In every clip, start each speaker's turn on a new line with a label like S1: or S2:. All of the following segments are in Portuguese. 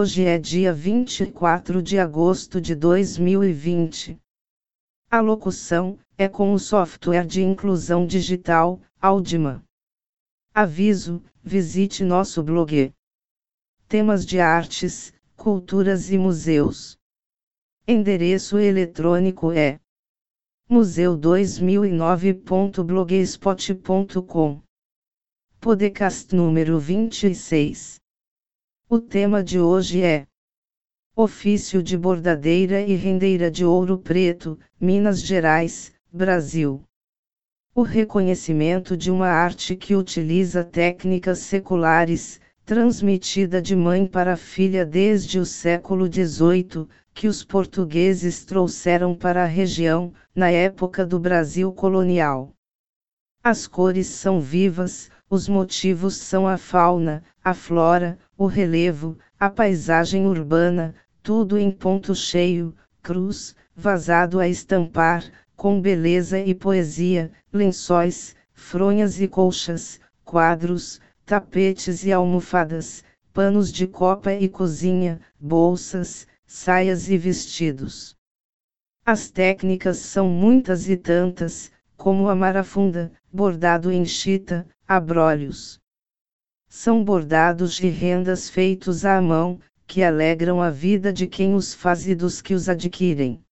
S1: Hoje é dia 24 de agosto de 2020. A locução é com o software de inclusão digital, Audima. Aviso: visite nosso blog. Temas de artes, culturas e museus. Endereço eletrônico é museu2009.blogspot.com. Podcast número 26. O tema de hoje é Ofício de bordadeira e rendeira de ouro preto, Minas Gerais, Brasil. O reconhecimento de uma arte que utiliza técnicas seculares, transmitida de mãe para filha desde o século XVIII, que os portugueses trouxeram para a região, na época do Brasil colonial. As cores são vivas, os motivos são a fauna, a flora, o relevo, a paisagem urbana, tudo em ponto cheio, cruz, vazado a estampar, com beleza e poesia, lençóis, fronhas e colchas, quadros, tapetes e almofadas, panos de copa e cozinha, bolsas, saias e vestidos. As técnicas são muitas e tantas, como a marafunda, bordado em chita, abrolhos. São bordados de rendas feitos à mão, que alegram a vida de quem os faz e dos que os adquirem.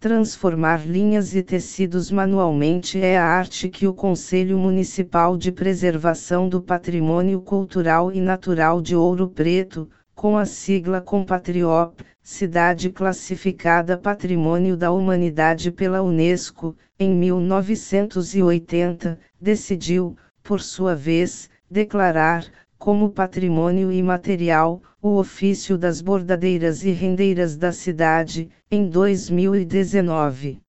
S1: Transformar linhas e tecidos manualmente é a arte que o Conselho Municipal de Preservação do Patrimônio Cultural e Natural de Ouro Preto, com a sigla Compatriop, cidade classificada Patrimônio da Humanidade pela Unesco, em 1980, decidiu, por sua vez, declarar, como patrimônio imaterial, o ofício das bordadeiras e rendeiras da cidade, em 2019.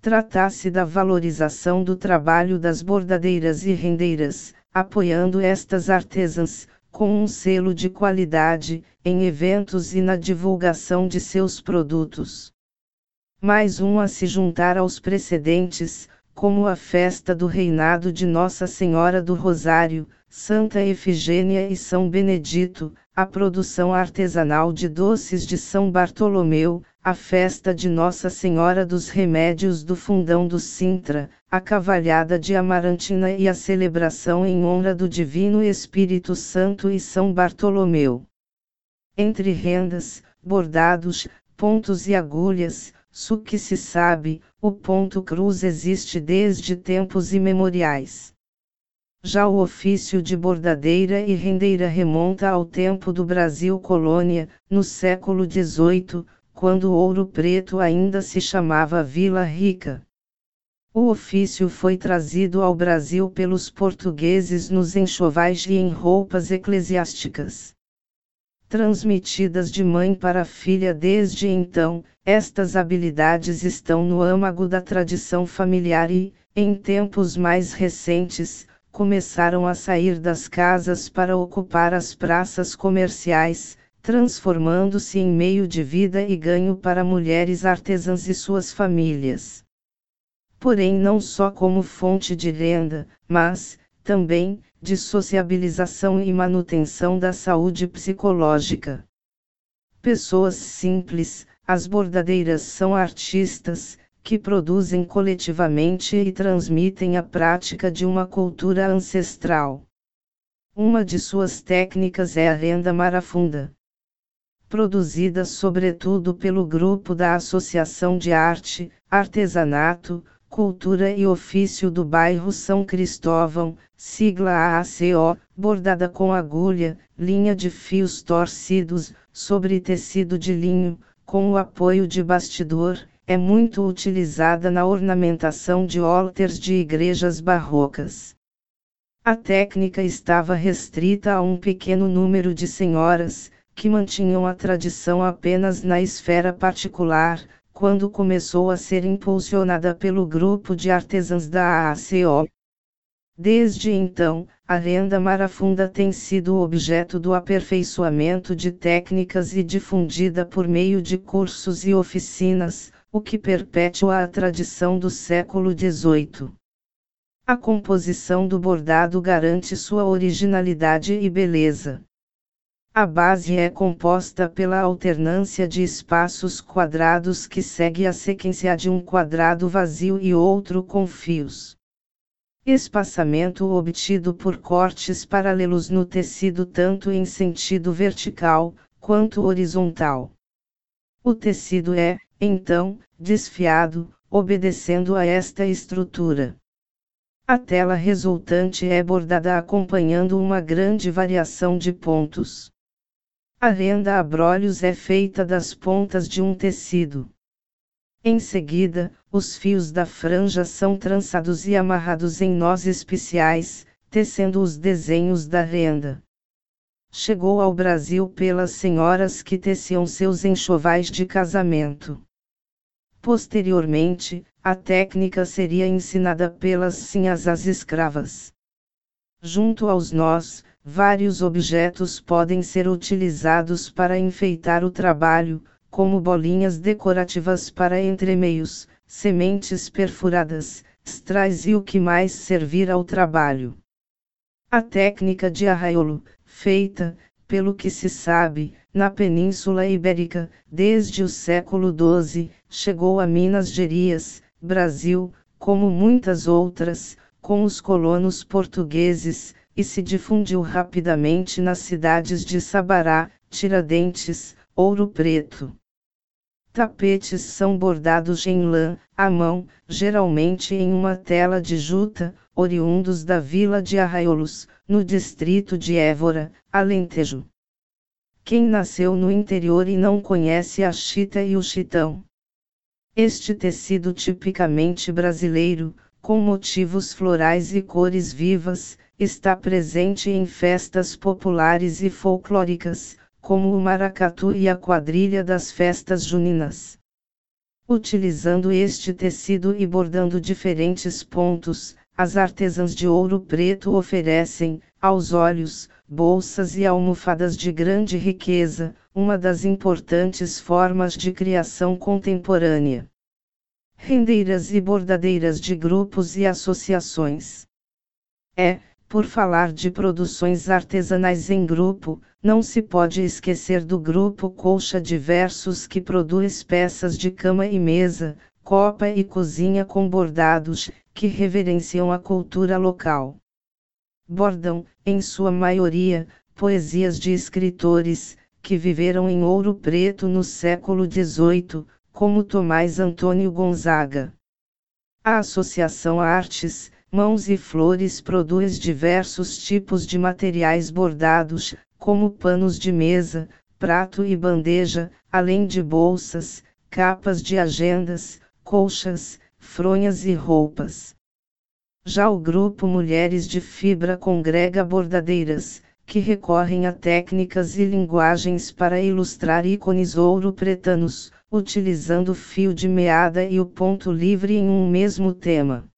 S1: Trata-se da valorização do trabalho das bordadeiras e rendeiras, apoiando estas artesãs, com um selo de qualidade, em eventos e na divulgação de seus produtos. Mais um a se juntar aos precedentes, como a festa do reinado de Nossa Senhora do Rosário, Santa Efigênia e São Benedito, a produção artesanal de doces de São Bartolomeu, a festa de Nossa Senhora dos Remédios do Fundão do Sintra, a cavalhada de Amarantina e a celebração em honra do Divino Espírito Santo e São Bartolomeu. Entre rendas, bordados, pontos e agulhas, Su que se sabe, o ponto cruz existe desde tempos imemoriais. Já o ofício de bordadeira e rendeira remonta ao tempo do Brasil colônia, no século XVIII, quando Ouro Preto ainda se chamava Vila Rica. O ofício foi trazido ao Brasil pelos portugueses nos enxovais e em roupas eclesiásticas transmitidas de mãe para filha desde então, estas habilidades estão no âmago da tradição familiar e, em tempos mais recentes, começaram a sair das casas para ocupar as praças comerciais, transformando-se em meio de vida e ganho para mulheres artesãs e suas famílias. Porém, não só como fonte de renda, mas, também, de sociabilização e manutenção da saúde psicológica. Pessoas simples, as bordadeiras são artistas, que produzem coletivamente e transmitem a prática de uma cultura ancestral. Uma de suas técnicas é a renda marafunda. Produzida sobretudo pelo grupo da Associação de Arte, Artesanato, Cultura e Ofício do bairro São Cristóvão, sigla AACO, bordada com agulha, linha de fios torcidos, sobre tecido de linho, com o apoio de bastidor, é muito utilizada na ornamentação de alters de igrejas barrocas. A técnica estava restrita a um pequeno número de senhoras, que mantinham a tradição apenas na esfera particular, quando começou a ser impulsionada pelo grupo de artesãs da AACO. Desde então, a renda marafunda tem sido objeto do aperfeiçoamento de técnicas e difundida por meio de cursos e oficinas, o que perpetua a tradição do século XVIII. A composição do bordado garante sua originalidade e beleza. A base é composta pela alternância de espaços quadrados que segue a sequência de um quadrado vazio e outro com fios. Espaçamento obtido por cortes paralelos no tecido tanto em sentido vertical, quanto horizontal. O tecido é, então, desfiado, obedecendo a esta estrutura. A tela resultante é bordada acompanhando uma grande variação de pontos. A renda a brolhos é feita das pontas de um tecido. Em seguida, os fios da franja são trançados e amarrados em nós especiais, tecendo os desenhos da renda. Chegou ao Brasil pelas senhoras que teciam seus enxovais de casamento. Posteriormente, a técnica seria ensinada pelas sinhas às escravas. Junto aos nós, vários objetos podem ser utilizados para enfeitar o trabalho, como bolinhas decorativas para entremeios, sementes perfuradas, strais e o que mais servir ao trabalho. A técnica de arraiolo, feita, pelo que se sabe, na Península Ibérica, desde o século XII, chegou a Minas Gerais, Brasil, como muitas outras, com os colonos portugueses, e se difundiu rapidamente nas cidades de Sabará, Tiradentes, Ouro Preto. Tapetes são bordados em lã, à mão, geralmente em uma tela de juta, oriundos da vila de Arraiolos, no distrito de Évora, Alentejo. Quem nasceu no interior e não conhece a chita e o chitão? Este tecido tipicamente brasileiro, com motivos florais e cores vivas, está presente em festas populares e folclóricas, como o maracatu e a quadrilha das festas juninas. Utilizando este tecido e bordando diferentes pontos, as artesãs de ouro preto oferecem, aos olhos, bolsas e almofadas de grande riqueza, uma das importantes formas de criação contemporânea. Rendeiras e bordadeiras de grupos e associações. É, por falar de produções artesanais em grupo, não se pode esquecer do grupo Colcha Diversos que produz peças de cama e mesa, copa e cozinha com bordados, que reverenciam a cultura local. Bordam, em sua maioria, poesias de escritores, que viveram em Ouro Preto no século XVIII, como Tomás Antônio Gonzaga. A Associação Artes, Mãos e Flores produz diversos tipos de materiais bordados, como panos de mesa, prato e bandeja, além de bolsas, capas de agendas, colchas, fronhas e roupas. Já o grupo Mulheres de Fibra congrega bordadeiras, que recorrem a técnicas e linguagens para ilustrar ícones ouro-pretanos, utilizando fio de meada e o ponto livre em um mesmo tema.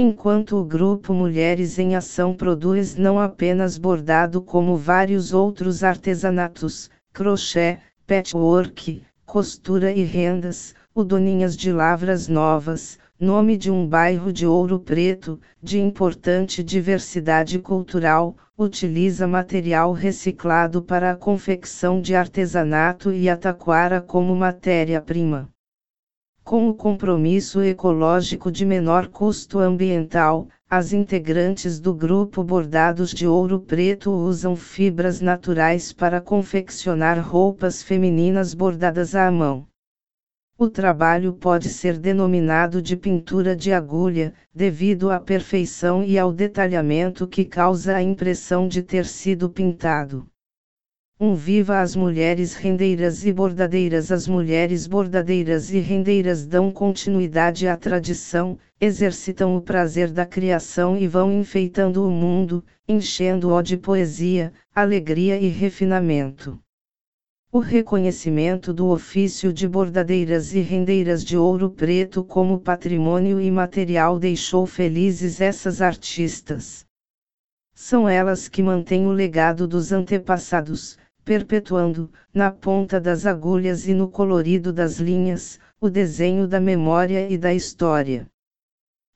S1: Enquanto o grupo Mulheres em Ação produz não apenas bordado como vários outros artesanatos, crochê, patchwork, costura e rendas, o Doninhas de Lavras Novas, nome de um bairro de Ouro Preto, de importante diversidade cultural, utiliza material reciclado para a confecção de artesanato e a taquara como matéria-prima com o compromisso ecológico de menor custo ambiental, as integrantes do grupo Bordados de Ouro Preto usam fibras naturais para confeccionar roupas femininas bordadas à mão. O trabalho pode ser denominado de pintura de agulha, devido à perfeição e ao detalhamento que causa a impressão de ter sido pintado. Um viva as mulheres rendeiras e bordadeiras As mulheres bordadeiras e rendeiras dão continuidade à tradição, exercitam o prazer da criação e vão enfeitando o mundo, enchendo-o de poesia, alegria e refinamento. O reconhecimento do ofício de bordadeiras e rendeiras de ouro preto como patrimônio imaterial deixou felizes essas artistas. São elas que mantêm o legado dos antepassados, perpetuando, na ponta das agulhas e no colorido das linhas, o desenho da memória e da história.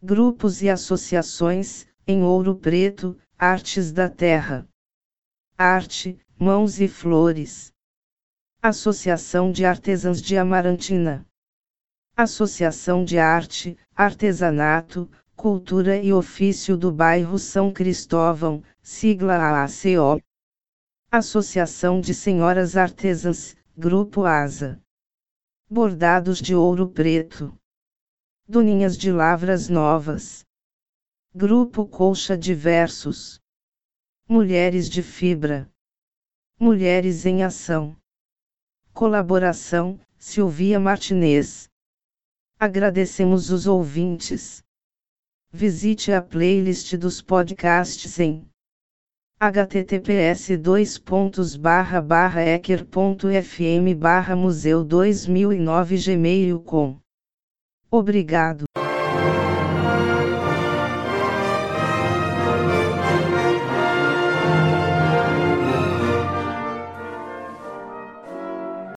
S1: Grupos e associações, em ouro preto, artes da terra. Arte, Mãos e Flores. Associação de Artesãs de Amarantina. Associação de Arte, Artesanato, Cultura e Ofício do Bairro São Cristóvão, sigla AACO. Associação de Senhoras Artesãs, Grupo ASA. Bordados de Ouro Preto. Doninhas de Lavras Novas. Grupo Colcha Diversos. Mulheres de Fibra. Mulheres em Ação. Colaboração: Silvia Martinez. Agradecemos os ouvintes. Visite a playlist dos podcasts em https ecker.fm museu 2009 gmail.com Obrigado.